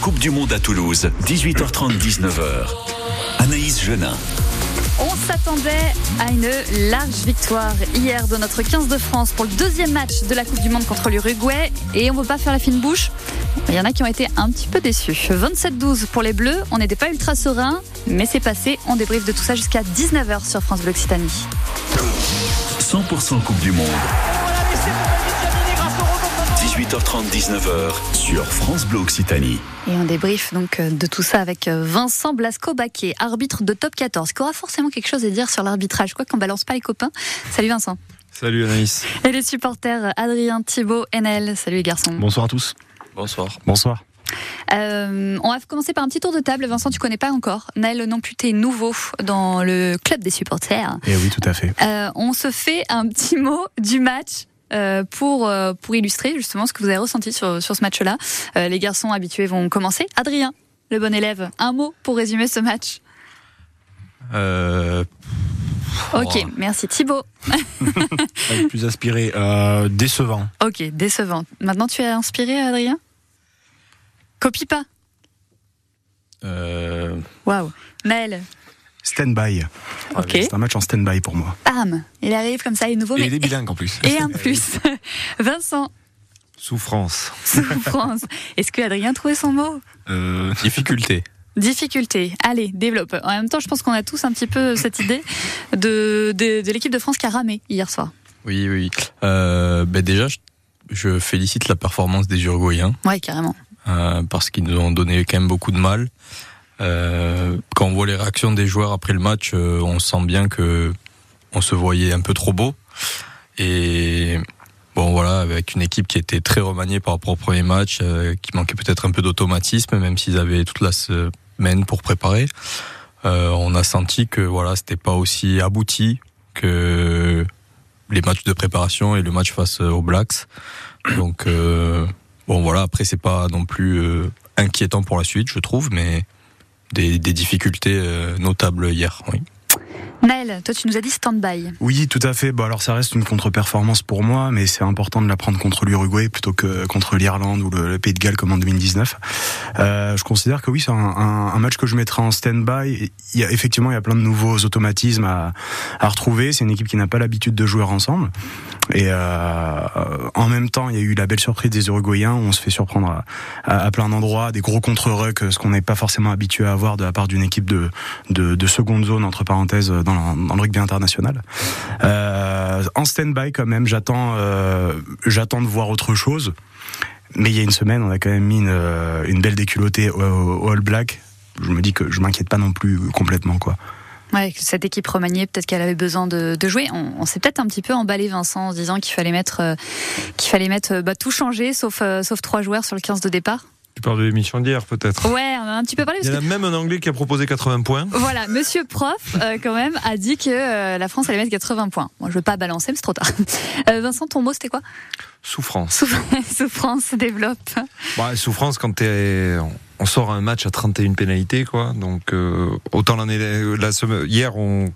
Coupe du Monde à Toulouse, 18h30, 19h. Anaïs Genin. On s'attendait à une large victoire hier de notre 15 de France pour le deuxième match de la Coupe du Monde contre l'Uruguay et on ne veut pas faire la fine bouche. Il y en a qui ont été un petit peu déçus. 27-12 pour les Bleus, on n'était pas ultra serein, mais c'est passé. On débriefe de tout ça jusqu'à 19h sur France Bleu Occitanie. 100% Coupe du Monde. 18h30, 19h sur France Bleu Occitanie. Et on débrief donc euh, de tout ça avec euh, Vincent Blasco-Baquet, arbitre de top 14, qui aura forcément quelque chose à dire sur l'arbitrage, quoi qu'on balance pas les copains. Salut Vincent. Salut Anaïs. Et les supporters Adrien, Thibault, NL. Salut les garçons. Bonsoir à tous. Bonsoir. Bonsoir. Euh, on va commencer par un petit tour de table. Vincent, tu connais pas encore. Naël non plus, t'es nouveau dans le club des supporters. Et Eh oui, tout à fait. Euh, on se fait un petit mot du match. Euh, pour, euh, pour illustrer justement ce que vous avez ressenti sur, sur ce match-là. Euh, les garçons habitués vont commencer. Adrien, le bon élève, un mot pour résumer ce match. Euh, Ok, Oh. merci Thibaut. Plus aspiré, décevant. Ok, décevant. Maintenant tu es inspiré Adrien? Copie pas. Waouh. Naël, Stand-by. C'est un match en stand-by pour moi. Bam, il arrive comme ça, il est nouveau, et mais il est bilingue en plus. et un plus. Vincent, Souffrance. souffrance. Est-ce que Adrien a trouvé son mot Euh, difficulté. Difficulté. Allez, développe. En même temps, je pense qu'on a tous un petit peu cette idée de, de, de l'équipe de France qui a ramé hier soir. Oui, oui. Euh, ben déjà, je, je félicite la performance des Uruguayens Ouais, carrément. euh, parce qu'ils nous ont donné quand même beaucoup de mal. Euh, quand on voit les réactions des joueurs après le match, euh, on sent bien que on se voyait un peu trop beau. Et bon, voilà, avec une équipe qui était très remaniée par rapport au premier match, euh, qui manquait peut-être un peu d'automatisme, même s'ils avaient toute la semaine pour préparer. On a senti que voilà, c'était pas aussi abouti que les matchs de préparation et le match face aux Blacks. Donc bon, voilà. Après, c'est pas non plus inquiétant pour la suite, je trouve, mais des, des difficultés euh, notables hier. Oui. Naël, toi tu nous as dit stand-by. Oui, tout à fait. Bon, alors ça reste une contre-performance pour moi, mais c'est important de la prendre contre l'Uruguay plutôt que contre l'Irlande ou le, le Pays de Galles comme en 2019. Euh, je considère que oui, c'est un, un- un match que je mettrai en stand-by. Il y a effectivement, il y a plein de nouveaux automatismes à, à retrouver. C'est une équipe qui n'a pas l'habitude de jouer ensemble. Et euh, en même temps, il y a eu la belle surprise des Uruguayens. Où on se fait surprendre à, plein d'endroits, des gros contre-rucks, ce qu'on n'est pas forcément habitué à avoir de la part d'une équipe de, de, de seconde zone entre parenthèses dans, le- rugby international. Euh, en stand-by quand même, j'attends, euh, j'attends de voir autre chose. Mais il y a une semaine, on a quand même mis une, euh, belle déculottée au All Black. Je me dis que je m'inquiète pas non plus complètement quoi. Ouais, cette équipe remaniée, peut-être qu'elle avait besoin de, jouer. On, on s'est peut-être un petit peu emballé, Vincent, en se disant qu'il fallait mettre, euh, qu'il fallait mettre euh, bah, tout changer, sauf, euh, sauf trois joueurs sur le 15 de départ. Tu parles de l'émission d'hier, peut-être Ouais, un petit peu parlé Il y parce en que a même un Anglais qui a proposé 80 points. Voilà, Monsieur Prof, euh, quand même, a dit que euh, la France allait mettre 80 points. Moi, je veux pas balancer, mais c'est trop tard. Euh, Vincent, ton mot, c'était quoi? Souffrance. Souff- Souffrance, développe. Bah, souffrance quand t'es... on sort un match à 31 pénalités, quoi. Donc, autant l'année, la semaine, hier, on,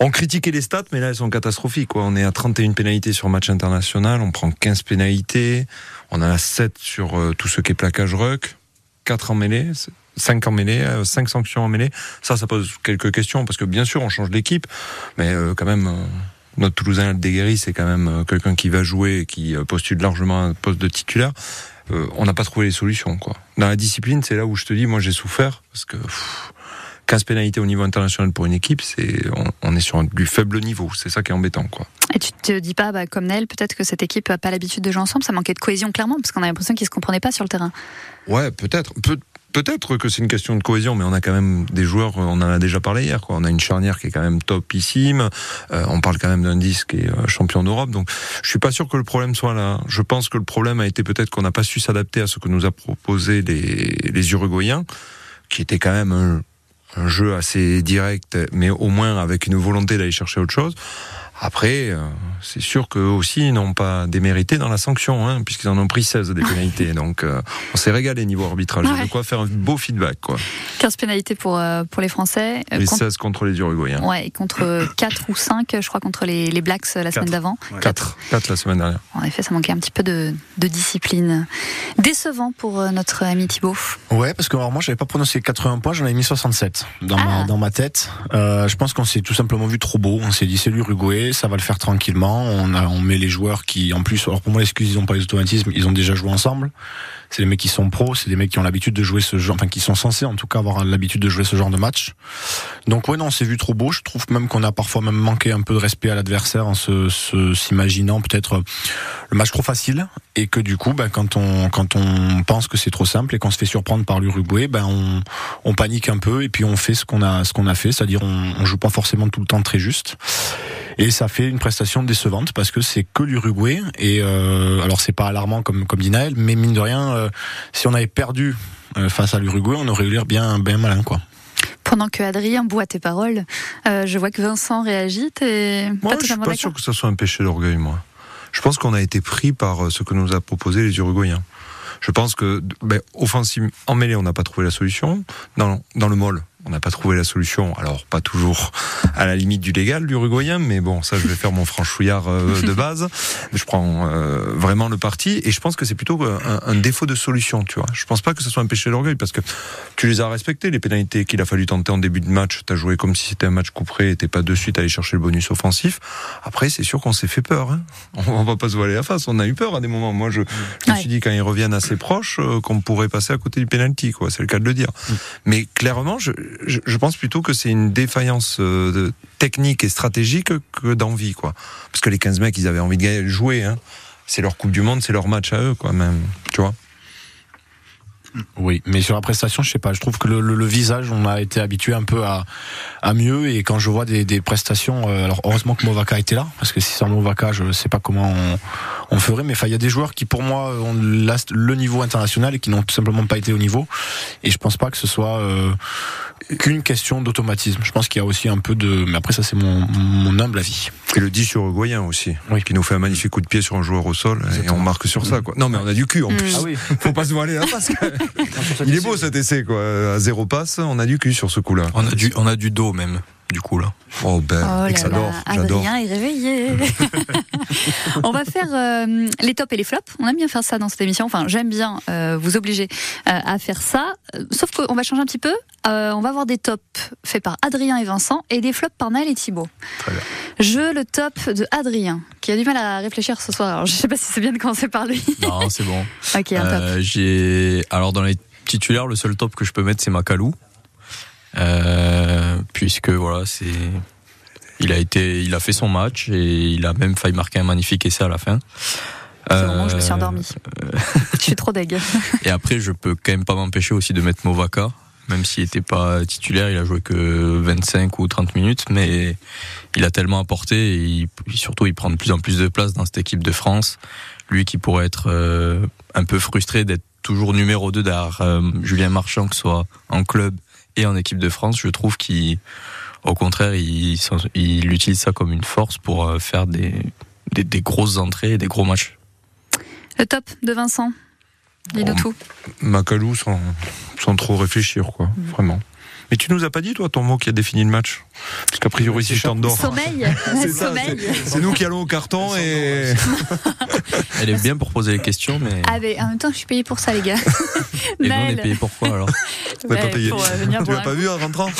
on critiquait les stats, mais là, elles sont catastrophiques, quoi. On est à 31 pénalités sur match international, on prend 15 pénalités, on a 7 sur euh, tout ce qui est plaquage ruck, 4 en mêlée, 5 en mêlée, 5 sanctions en mêlée. Ça, ça pose quelques questions, parce que bien sûr, on change d'équipe, mais euh, quand même, euh, notre Toulousain Aldeguerri, c'est quand même euh, quelqu'un qui va jouer, et qui euh, postule largement un poste de titulaire. Euh, on n'a pas trouvé les solutions, quoi. Dans la discipline, c'est là où je te dis, moi, j'ai souffert, parce que 15 pénalités au niveau international pour une équipe, c'est on, on est sur un- du faible niveau. C'est ça qui est embêtant, quoi. Et tu te dis pas, bah, comme Nel, peut-être que cette équipe a pas l'habitude de jouer ensemble, ça manquait de cohésion, clairement, parce qu'on a l'impression qu'ils se comprenaient pas sur le terrain. Ouais, peut-être. Peut- Peut-être que c'est une question de cohésion, mais on a quand même des joueurs, on en a déjà parlé hier, quoi. On a une charnière qui est quand même topissime. Euh, on parle quand même d'un disque qui est euh, champion d'Europe. Donc, je suis pas sûr que le problème soit là. Je pense que le problème a été peut-être qu'on n'a pas su s'adapter à ce que nous a proposé les, les Uruguayens, qui était quand même un, un jeu assez direct, mais au moins avec une volonté d'aller chercher autre chose. Après, euh, c'est sûr qu'eux aussi ils n'ont pas démérité dans la sanction, hein, puisqu'ils en ont pris 16 des pénalités. Donc, euh, on s'est régalé niveau arbitrage. Ouais. de quoi faire un beau feedback, quoi. 15 pénalités pour, euh, pour les Français. Euh, Et contre- 16 contre les Uruguayens. Ouais, et contre 4 ou 5, je crois, contre les, les Blacks la semaine d'avant. 4. 4 la semaine dernière. En effet, ça manquait un petit peu de, de discipline. Décevant pour euh, notre ami Thibaut. Ouais, parce que alors moi j'avais pas prononcé 80 points, j'en avais mis 67 dans Ah. ma dans ma tête. Euh, je pense qu'on s'est tout simplement vu trop beau. On s'est dit c'est l'Uruguay, ça va le faire tranquillement. On on met les joueurs qui en plus alors pour moi l'excuse ils ont pas les automatismes, ils ont déjà joué ensemble. C'est des mecs qui sont pros, c'est des mecs qui ont l'habitude de jouer ce genre, enfin qui sont censés en tout cas avoir l'habitude de jouer ce genre de match. Donc ouais non, on s'est vu trop beau. Je trouve même qu'on a parfois même manqué un peu de respect à l'adversaire en se se- s'imaginant peut-être euh, le match trop facile et que du coup ben quand on quand on pense que c'est trop simple et qu'on se fait surprendre par l'Uruguay ben on, on panique un peu et puis on fait ce qu'on a ce qu'on a fait c'est-à-dire on, on joue pas forcément tout le temps très juste et ça fait une prestation décevante parce que c'est que l'Uruguay et euh, alors c'est pas alarmant comme comme dit Naël mais mine de rien euh, si on avait perdu euh, face à l'Uruguay on aurait eu l'air bien bien malin quoi Pendant que Adrien boit tes paroles, euh, je vois que Vincent réagit. T'es Moi, pas je suis pas sûr que ça soit un péché d'orgueil, moi. Je pense qu'on a été pris par ce que nous a proposé les Uruguayens. Je pense que, ben, offensive, en mêlée, on n'a pas trouvé la solution. Dans, dans le molle, on n'a pas trouvé la solution. Alors, pas toujours à la limite du légal, l'Uruguayen, mais bon, ça, je vais faire mon franchouillard euh, de base. Je prends euh, vraiment le parti, et je pense que c'est plutôt un, un défaut de solution, tu vois. Je pense pas que ce soit un péché d'orgueil, parce que tu les as respectés, les pénalités qu'il a fallu tenter en début de match. Tu as joué comme si c'était un match couperé, et t'es pas de suite allé chercher le bonus offensif. Après, c'est sûr qu'on s'est fait peur. Hein. On va pas se voiler la face. On a eu peur à des moments. Moi, je, je me suis dit quand ils reviennent assez proches euh, qu'on pourrait passer à côté du penalty. Quoi, c'est le cas de le dire. Mais clairement, je, je, pense plutôt que c'est une défaillance euh, technique et stratégique que d'envie, quoi. Parce que les 15 mecs, ils avaient envie de jouer. Hein. C'est leur Coupe du Monde, c'est leur match à eux, quoi, même. Tu vois. Oui, mais sur la prestation, je sais pas. Je trouve que le, le- le visage, on a été habitué un peu à, à mieux. Et quand je vois des, des prestations, euh, alors heureusement que Movaka était là, parce que si sans Movaka, je sais pas comment on, on ferait. Mais enfin, il y a des joueurs qui, pour moi, ont le niveau international et qui n'ont tout simplement pas été au niveau. Et je pense pas que ce soit euh, qu'une question d'automatisme. Je pense qu'il y a aussi un peu de. Mais après, ça, c'est mon, mon humble avis. Et le 10 uruguayen aussi, Oui. qui nous fait un magnifique coup de pied sur un joueur au sol, et on marque sur ça, quoi. Non, mais on a du cul en Mm. plus. oui. Faut pas se voiler la face. Il est beau cet essai, quoi. À zéro passe, on a du cul sur ce coup-là. On a du, on a du dos même, du coup là. Oh ben, Oh j'adore. Adrien est réveillé. on va faire euh, les tops et les flops. On aime bien faire ça dans cette émission. Enfin, j'aime bien euh, vous obliger euh, à faire ça. Sauf qu'on va changer un petit peu. On va avoir des tops faits par Adrien et Vincent et des flops par Naël et Thibaut. Très bien. Je le top de Adrien, qui a du mal à réfléchir ce soir. Alors, je sais pas si c'est bien de commencer par lui. Non, c'est bon. ok, un top. J'ai alors dans les titulaires, le seul top que je peux mettre, c'est Macalou, puisque voilà, c'est il a été, il a fait son match et il a même failli marquer un magnifique essai à la fin. C'est moment où je me suis Euh, endormie. je suis trop deg. Et après, je peux quand même pas m'empêcher aussi de mettre Movaka, même s'il n'était pas titulaire, il a joué que 25 ou 30 minutes, mais il a tellement apporté et il- surtout il prend de plus en plus de place dans cette équipe de France. Lui qui pourrait être euh, un peu frustré d'être toujours numéro 2 derrière euh, Julien Marchand, que ce soit en club et en équipe de France, je trouve qu'il, au contraire, il, il utilise ça comme une force pour euh, faire des, des, des grosses entrées et des gros matchs. Le top de Vincent. Dis-nous Oh, tout. Macalou sans, sans trop réfléchir, quoi. Vraiment. Mais tu nous as pas dit, toi, ton mot qui a défini le match? Parce qu'a priori, si je t'endors. Sommeil. C'est ça, Sommeil. C'est nous qui allons au carton et. Elle est bien pour poser les questions, mais. Ah, mais en même temps, je suis payée pour ça, les gars. Et nous, on est payé pourquoi alors On n'est pas payé. pour, euh, venir Tu pour l'as pas vu en rentrant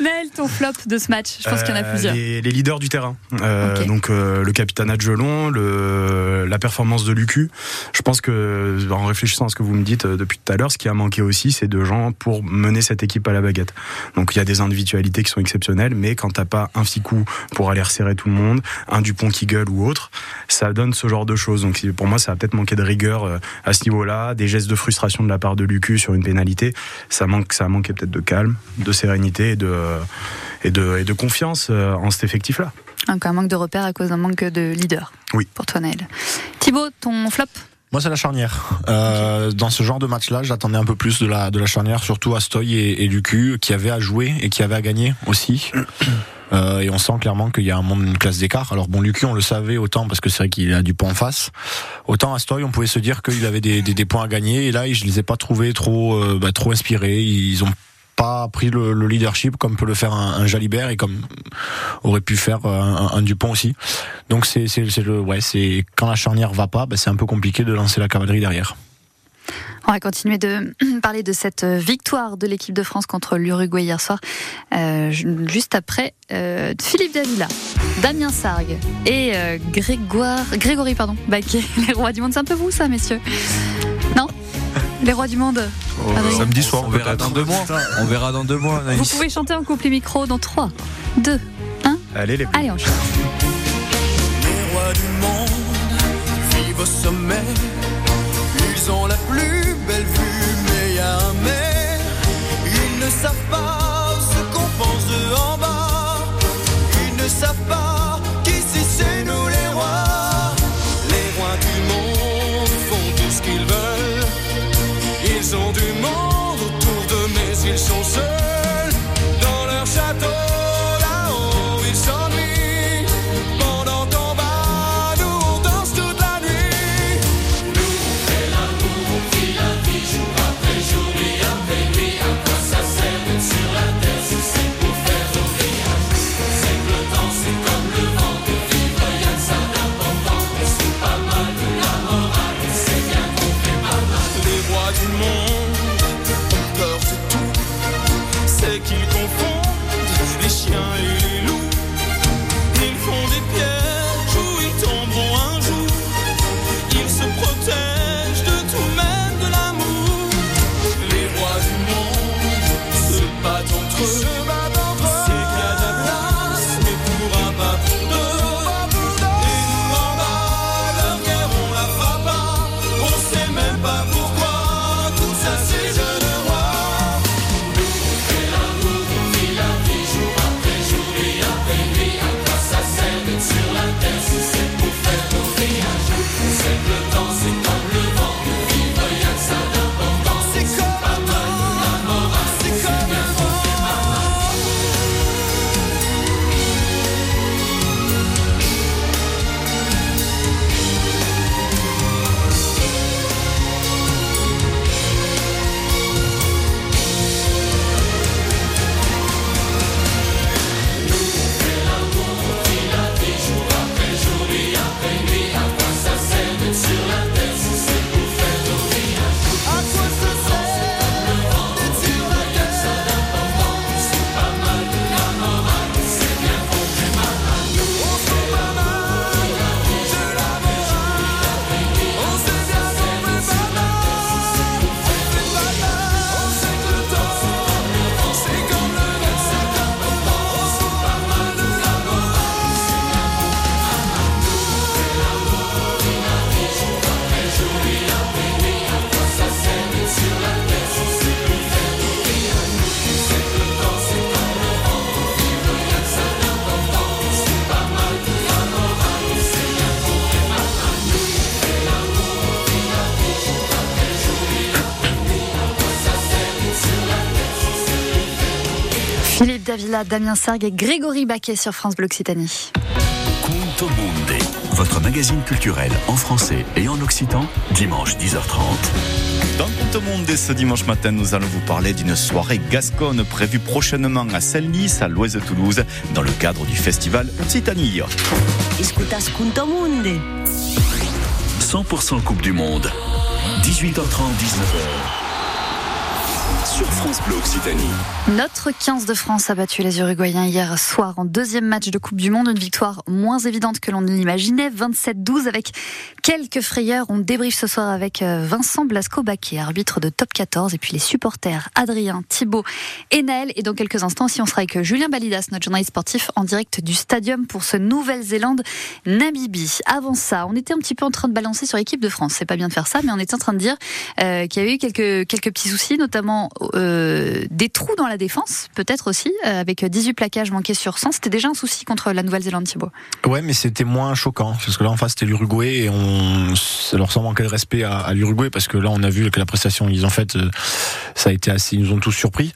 Naël, ton flop de ce match. Je pense qu'il y en a Euh, plusieurs. Les, les leaders du terrain. Euh. Donc euh, le capitana de Gelon, le, la performance de Lucu. Je pense que en réfléchissant à ce que vous me dites depuis tout à l'heure, ce qui a manqué aussi, c'est de gens pour mener cette équipe à la baguette. Donc il y a des individualités qui sont exceptionnelles, mais quand t'as pas un Ficou pour aller resserrer tout le monde, un Dupont qui gueule ou autre, ça donne ce genre de choses. Donc pour moi, ça a peut-être manqué de rigueur euh, à ce niveau-là, des gestes de frustration de la part de Lucu sur une pénalité. Ça manque, ça a manqué peut-être de calme, de sérénité et de euh, et de, et de confiance euh, en cet effectif-là. Encore un manque de repères à cause d'un manque de leader. Oui. Pour toi, Naël. Thibaut, ton flop? Moi, c'est la charnière. Euh, Dans ce genre de match-là, j'attendais un peu plus de la, de la charnière, surtout Astoy et, et Lucu, qui avaient à jouer et qui avaient à gagner aussi. Euh, et on sent clairement qu'il y a un monde, une classe d'écart. Alors bon, Lucu, on le savait autant parce que c'est vrai qu'il a du point en face. Autant Astoy, on pouvait se dire qu'il avait des, des, points à gagner. Et là, je les ai pas trouvés trop, euh, bah, trop inspirés. Ils ont pas pris le, le leadership comme peut le faire un, Jalibert et comme aurait pu faire un, un Dupont aussi. Donc c'est le ouais c'est quand la charnière va pas, bah, c'est un peu compliqué de lancer la cavalerie derrière. On va continuer de parler de cette victoire de l'équipe de France contre l'Uruguay hier soir. Euh, juste après, euh, Philippe Davila, Damien Sargue et euh, Grégoire, Grégory pardon, Baquet, les rois du monde. C'est un peu vous ça, messieurs? Non? Les rois du monde. Oh, samedi soir, on verra dans deux mois. On verra dans deux mois. Vous pouvez chanter en couple les micros dans 3, 2, 1. Allez les Allez, on chante. Les rois du monde vivent au sommet. Ils ont la plus belle vue, mais y a un mais. Ils ne savent pas ce qu'on pense de en bas. Ils ne savent pas Philippe Davila, Damien Sargue et Grégory Baquet sur France Bleu Occitanie. Conto Monde, votre magazine culturel en français et en occitan, dimanche 10h30. Dans Conte Monde, ce dimanche matin, nous allons vous parler d'une soirée gasconne prévue prochainement à Senlis, à l'ouest de Toulouse, dans le cadre du festival Occitanie. Escutas Conto Monde. 100% Coupe du Monde, 18h30, 19h. France Bleu Occitanie. Notre 15 de France a battu les Uruguayens hier soir en deuxième match de Coupe du Monde. Une victoire moins évidente que l'on ne l'imaginait. 27-12 avec quelques frayeurs. On débriefe ce soir avec euh, Vincent Blasco-Baquet, arbitre de top 14. Et puis les supporters Adrien, Thibaut et Naël. Et dans quelques instants aussi, on sera avec Julien Balidas, notre journaliste sportif, en direct du stadium pour ce Nouvelle-Zélande-Namibie. Avant ça, on était un petit peu en train de balancer sur l'équipe de France. C'est pas bien de faire ça, mais on était en train de dire euh, qu'il y avait eu quelques, quelques petits soucis, notamment euh, des trous dans la défense, peut-être aussi, euh, avec 18 plaquages manqués sur 100. C'était déjà un souci contre la Nouvelle-Zélande, Thibaut. Ouais, mais c'était moins choquant parce que là en face c'était l'Uruguay et on ça leur semble manquer de respect à, à l'Uruguay parce que là on a vu que la prestation qu'ils ont faite, euh, ça a été assez, ils nous ont tous surpris.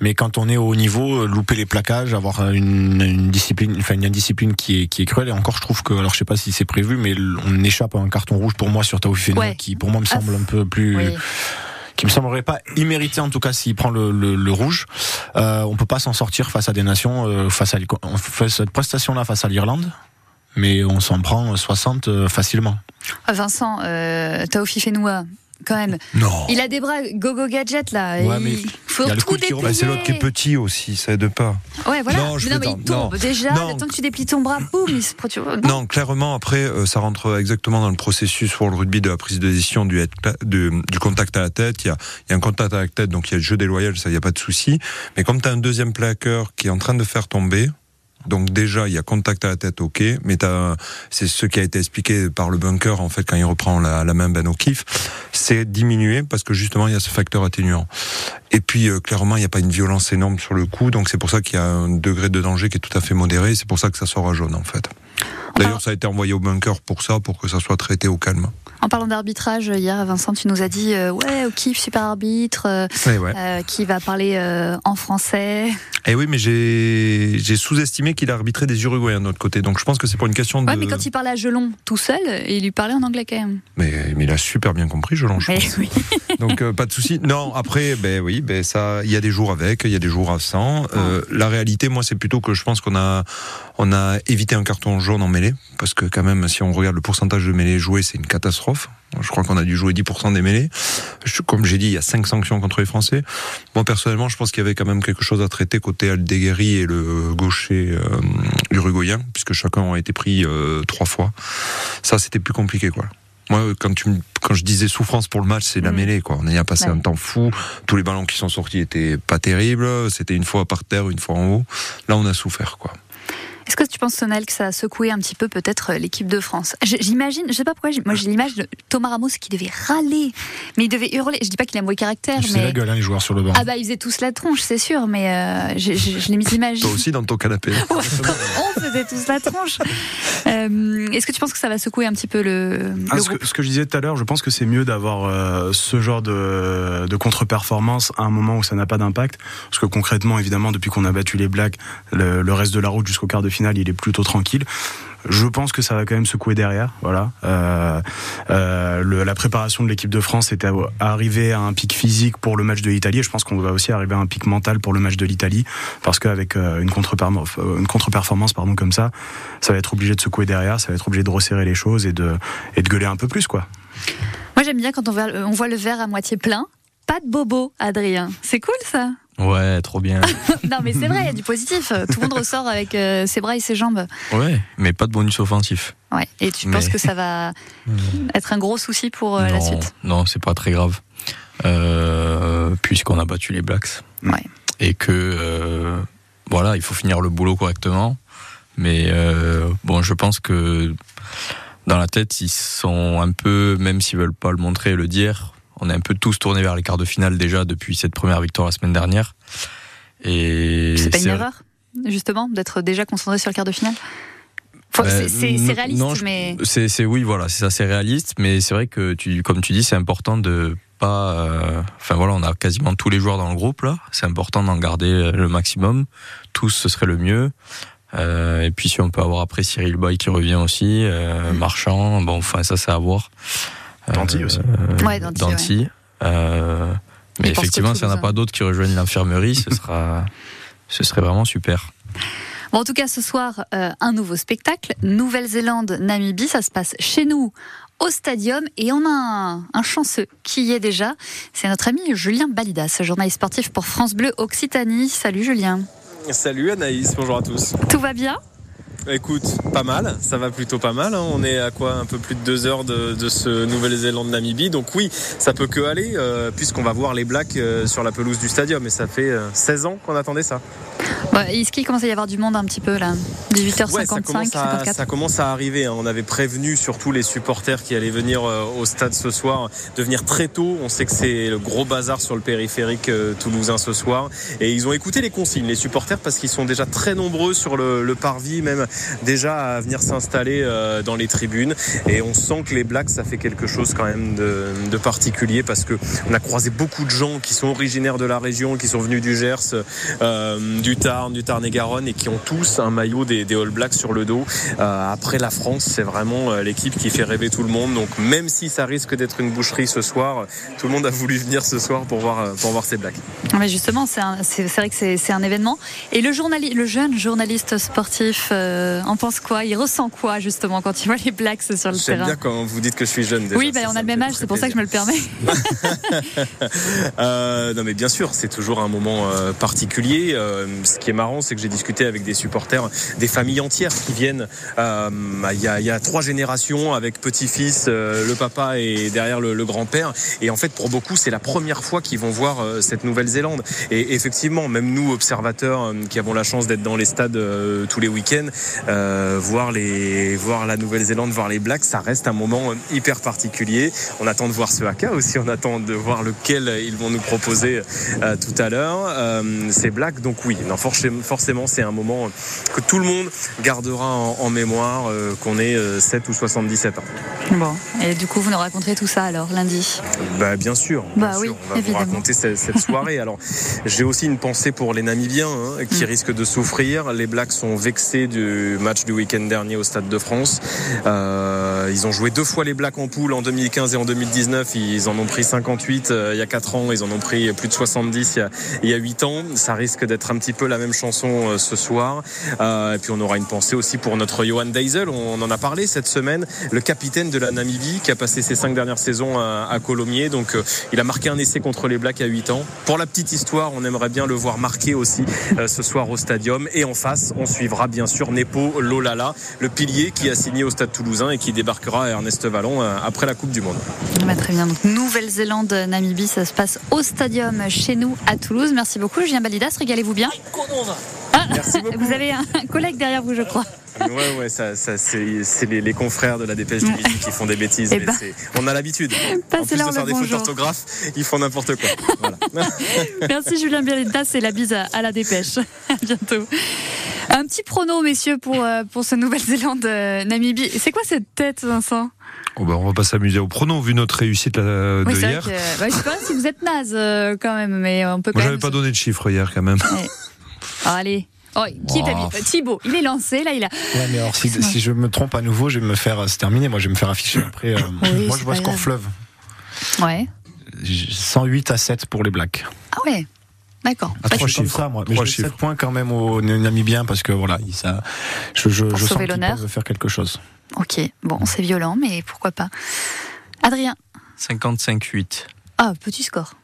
Mais quand on est au haut niveau, louper les plaquages, avoir une, une discipline, enfin une discipline qui est qui est cruelle et encore je trouve que alors je sais pas si c'est prévu, mais on échappe à un carton rouge pour moi sur Tao Feno Ouais. qui pour moi me semble un peu plus Oui. Qui me semblerait pas immérité en tout cas s'il prend le, rouge. Euh, on peut pas s'en sortir face à des nations, euh, face à on fait cette prestation là face à l'Irlande, mais on s'en prend 60 euh, facilement. Ah, Vincent, euh, Taofi Fenoua, quand même. Non. Il a des bras gogo gadget là. Ouais, il mais faut il tout déplier. Bah, c'est l'autre qui est petit aussi, ça aide pas. Ouais, voilà. Non, je mais non, mais il tombe Non. déjà. Non. Le temps que tu déplies ton bras, boum, il se produit. Non, clairement, après, euh, ça rentre exactement dans le processus pour le rugby de la prise de décision du, du contact à la tête. Il y, a, il y a un contact à la tête, donc il y a le jeu déloyal, ça, il n'y a pas de souci. Mais comme tu as un deuxième plaqueur qui est en train de faire tomber, donc déjà, il y a contact à la tête, ok, mais c'est ce qui a été expliqué par le bunker, en fait, quand il reprend la, la main Ben O'Keefe, c'est diminué parce que justement, il y a ce facteur atténuant. Et puis, euh, clairement, il n'y a pas une violence énorme sur le coup, donc c'est pour ça qu'il y a un degré de danger qui est tout à fait modéré, c'est pour ça que ça sort à jaune, en fait. D'ailleurs, ça a été envoyé au bunker pour ça, pour que ça soit traité au calme. En parlant d'arbitrage, hier, Vincent, tu nous as dit euh, ouais, O'Keefe, super arbitre, euh, Ouais, euh, qui va parler euh, en français. Eh oui, mais j'ai sous-estimé qu'il a arbitré des Uruguayens de notre côté, donc je pense que c'est pour une question de. Ouais, mais quand il parlait à Gelon tout seul, il lui parlait en anglais quand même. mais, mais il a super bien compris, je l'enchaîne. Mais oui. Donc euh, pas de souci. Non, après, ben oui, ben ça, il y a des jours avec, il y a des jours absents. Euh, la réalité, moi, c'est plutôt que je pense qu'on a, on a évité un carton jaune en mêlée, parce que quand même, si on regarde le pourcentage de mêlées jouées, c'est une catastrophe. Je crois qu'on a dû jouer 10% des mêlées. Comme j'ai dit, il y a cinq sanctions contre les Français. Moi, personnellement, je pense qu'il y avait quand même quelque chose à traiter côté Aldeguerri et le gaucher euh, uruguayen, puisque chacun a été pris euh, trois fois. Ça, c'était plus compliqué, quoi. Moi, quand, tu quand je disais souffrance pour le match, c'est la Mm. mêlée, quoi. On y a passé Ouais. un temps fou. Tous les ballons qui sont sortis étaient pas terribles. C'était une fois par terre, une fois en haut. Là, on a souffert, quoi. Est-ce que tu penses, Sonel, que ça a secoué un petit peu peut-être euh, l'équipe de France? J'imagine, je sais pas pourquoi, moi j'ai l'image de Thomas Ramos qui devait râler, mais il devait hurler. Je dis pas qu'il a un mauvais caractère, C'est la mais. gueule hein, les joueurs sur le banc. Ah bah ils faisaient tous la tronche, c'est sûr, mais euh, je, je, je les imagine. Toi aussi, dans ton canapé. On faisait tous la tronche. Euh, Est-ce que tu penses que ça va secouer un petit peu le, Ah, le ce, que, ce que je disais tout à l'heure, je pense que c'est mieux d'avoir euh, ce genre de, de contre-performance à un moment où ça n'a pas d'impact. Parce que concrètement, évidemment, depuis qu'on a battu les Blacks, le, le reste de la route jusqu'au quart de finale, il est plutôt tranquille. Je pense que ça va quand même secouer derrière. Voilà. Euh, euh, la préparation de l'équipe de France était arriver à un pic physique pour le match de l'Italie. Je pense qu'on va aussi arriver à un pic mental pour le match de l'Italie, parce qu'avec euh, une contre-performance, pardon, comme ça, ça va être obligé de secouer derrière, ça va être obligé de resserrer les choses et de et de gueuler un peu plus, quoi. Moi j'aime bien quand on voit, on voit le verre à moitié plein. Pas de bobo, Adrien. C'est cool ça. Ouais, trop bien. non mais c'est vrai, il y a du positif. Tout le monde ressort avec euh, ses bras et ses jambes. Ouais, mais pas de bonus offensif. Ouais. Et tu Mais- penses que ça va être un gros souci pour euh, la suite non, c'est pas très grave. Euh, Puisqu'on a battu les Blacks. Ouais. Et que, voilà, il faut finir le boulot correctement. Mais bon, je pense que dans la tête, ils sont un peu, même s'ils veulent pas le montrer et le dire, on est un peu tous tournés vers les quarts de finale déjà depuis cette première victoire la semaine dernière. Et C'est pas une erreur, justement, d'être déjà concentré sur le quart de finale? Euh, C'est réaliste, non, mais. C'est, oui, voilà, c'est ça, c'est réaliste, mais c'est vrai que tu, comme tu dis, c'est important de pas. euh, Enfin voilà, on a quasiment tous les joueurs dans le groupe là. C'est important d'en garder le maximum. Tous, ce serait le mieux. Euh, et puis si on peut avoir après Cyril Boy qui revient aussi, euh, Marchand, bon, enfin ça c'est à voir. Danty aussi. Ouais, Danty, ouais. Euh, mais effectivement, s'il n'y en a pas d'autres qui rejoignent l'infirmerie, ce sera, ce serait vraiment super. Bon, en tout cas, ce soir, euh, un nouveau spectacle. Nouvelle-Zélande, Namibie, ça se passe chez nous au stadium et on a un, un chanceux qui y est déjà. C'est notre ami Julien Balidas, journaliste sportif pour France Bleu Occitanie. Salut Julien. Salut Anaïs, bonjour à tous. Tout va bien? Écoute, pas mal, ça va plutôt pas mal. hein. On est à quoi Un peu plus de deux heures de, de ce Nouvelle-Zélande-Namibie. Donc oui, ça peut que aller, euh, puisqu'on va voir les Blacks euh, sur la pelouse du stadium. Et ça fait euh, 16 ans qu'on attendait ça. Bah, Est-ce qu'il commence à y avoir du monde un petit peu là 18h55, Ouais, ça, commence à, 54 ça commence à arriver. hein. On avait prévenu surtout les supporters qui allaient venir euh, au stade ce soir de venir très tôt. On sait que c'est le gros bazar sur le périphérique toulousain ce soir. Et ils ont écouté les consignes, les supporters, parce qu'ils sont déjà très nombreux sur le, le parvis, même déjà à venir s'installer euh, dans les tribunes. Et on sent que les Blacks, ça fait quelque chose quand même de, particulier parce que on a croisé beaucoup de gens qui sont originaires de la région, qui sont venus du Gers, euh, du Tarn, du Tarn-et-Garonne et qui ont tous un maillot des, All Blacks sur le dos. Euh, après la France, c'est vraiment l'équipe qui fait rêver tout le monde. Donc même si ça risque d'être une boucherie ce soir, tout le monde a voulu venir ce soir pour voir, pour voir ces Blacks. Mais justement, c'est vrai que c'est un événement. Et le, jeune journaliste sportif en pense quoi Il ressent quoi justement quand il voit les Blacks sur le terrain bien quand vous dites que je suis jeune. Déjà. Oui, bah, Ça, on a le me même âge, c'est pour ça que je me le permets. Euh, non mais bien sûr, c'est toujours un moment euh, particulier. Euh, ce qui est marrant, c'est que j'ai discuté avec des supporters, des familles entières qui viennent. euh, Il y, a, il y a trois générations avec petit-fils, euh, le papa et derrière le, le grand-père. Et en fait, pour beaucoup, c'est la première fois qu'ils vont voir euh, cette Nouvelle-Zélande. Et effectivement, même nous, observateurs, euh, qui avons la chance d'être dans les stades euh, tous les week-ends, euh, voir les, voir la Nouvelle-Zélande, voir les Blacks, ça reste un moment euh, hyper particulier. On attend de voir ce haka aussi, on attend de voir lequel ils vont nous proposer euh, tout à l'heure. Euh, ces Blacks, donc oui, non, forcément, forcément, c'est un moment que tout le monde gardera en, en mémoire, qu'on ait euh, 7 ou 77 ans. Bon, et du coup, vous nous raconterez tout ça alors lundi? Bah, bien sûr. bien Bah sûr. oui, on va évidemment. vous raconter cette, cette soirée. Alors, j'ai aussi une pensée pour les Namibiens hein, qui Mm. risquent de souffrir. Les Blacks sont vexés du match du week-end dernier au Stade de France. Euh, ils ont joué deux fois les Blacks en poule en 2015 et en 2019. Ils en ont pris 58 euh, il y a 4 ans. Ils en ont pris plus de 70 il y a, il y a 8 ans. Ça risque d'être un petit peu la même chanson euh, ce soir. Et puis on aura une pensée aussi pour notre Johan Deisel. On en a parlé cette semaine. Le capitaine de la Namibie qui a passé ses cinq dernières saisons à, à Colomiers. Donc il a marqué un essai contre les Blacks à 8 ans. Pour la petite histoire, on aimerait bien le voir marquer aussi ce soir au stadium. Et en face, on suivra bien sûr Lolala, le pilier qui a signé au stade toulousain et qui débarquera à Ernest Vallon euh, après la Coupe du Monde. Bah, très bien. Donc, Nouvelle-Zélande, Namibie, ça se passe au stadium chez nous à Toulouse. Merci beaucoup, Julien Balidas. Régalez-vous bien. Ah, Merci beaucoup. vous avez un collègue derrière vous, je crois. Ouais, ouais, ça, ça, c'est c'est les, les confrères de la dépêche du midi qui font des bêtises. Eh mais c'est- on a l'habitude. En plus de faire des fautes d'orthographe, ils font n'importe quoi. Voilà. Merci Julien Balidas et la bise à, à la dépêche. À bientôt. Un petit prono, messieurs, pour, euh, pour ce Nouvelle-Zélande, euh, Namibie. C'est quoi cette tête, Vincent? Oh bah, on va pas s'amuser au pronom vu notre réussite là, Oui, hier. vrai que. bah, je sais pas si vous êtes naze euh, quand même, mais on peut quand Moi, j'avais pas donné de chiffres hier quand même. Ah, allez. Oh, qui t'a Oh. mis Thibaut, il est lancé, là, il a. Ouais, mais alors si, si je me trompe à nouveau, je vais me faire. C'est terminé. Moi, je vais me faire afficher après. euh, Oui, moi, je vois score fleuve. Ouais. 108 à 7 pour les Blacks. Ah ouais. D'accord. À Bah, trois comme chiffres. ça, moi. Mais Trois je chiffres. 7 points quand même aux Namibiens parce que voilà, ça, je, je, Pour je sens sauver qu'ils peuvent faire quelque chose. Ok, bon, c'est violent, mais pourquoi pas. Adrien. 55-8. Ah, petit score.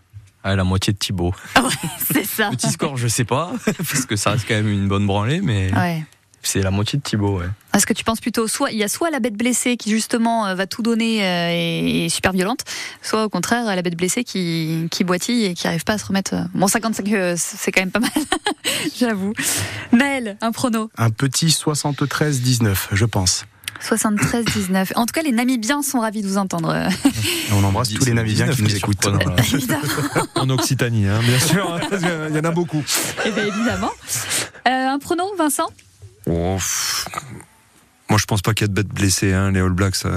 Ah, la moitié de Thibaut. C'est ça. Petit score, je sais pas, parce que ça reste quand même une bonne branlée, mais Ouais. C'est la moitié de Thibaut, ouais. Est-ce que tu penses plutôt, soit il y a soit la bête blessée qui justement euh, va tout donner euh, et est super violente, soit au contraire la bête blessée qui, qui boitille et qui arrive pas à se remettre. euh, Bon, 55, euh, c'est quand même pas mal, j'avoue. Maël, un prono. Un petit 73-19, je pense. 73-19. En tout cas, les Namibiens sont ravis de vous entendre. Et on embrasse tous les Namibiens qui nous écoutent. évidemment. En Occitanie, hein, bien sûr. Il y en a beaucoup. Eh bien, évidemment. Euh, un prono, Vincent? Oh. Moi, je pense pas qu'il y a de bêtes blessées. Hein. Les All Blacks, c'est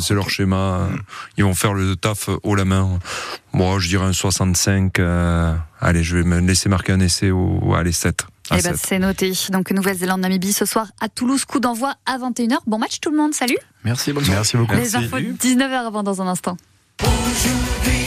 c'est leur schéma. Ils vont faire le taf haut la main. Moi, je dirais un 65. euh, Allez, je vais me laisser marquer un essai au allez 7. À Eh ben, 7. c'est noté. Donc, Nouvelle-Zélande-Namibie ce soir à Toulouse. Coup d'envoi à 21h. Bon match tout le monde. Salut. Merci, bonne. Merci beaucoup. Les infos de 19h avant dans un instant. Aujourd'hui,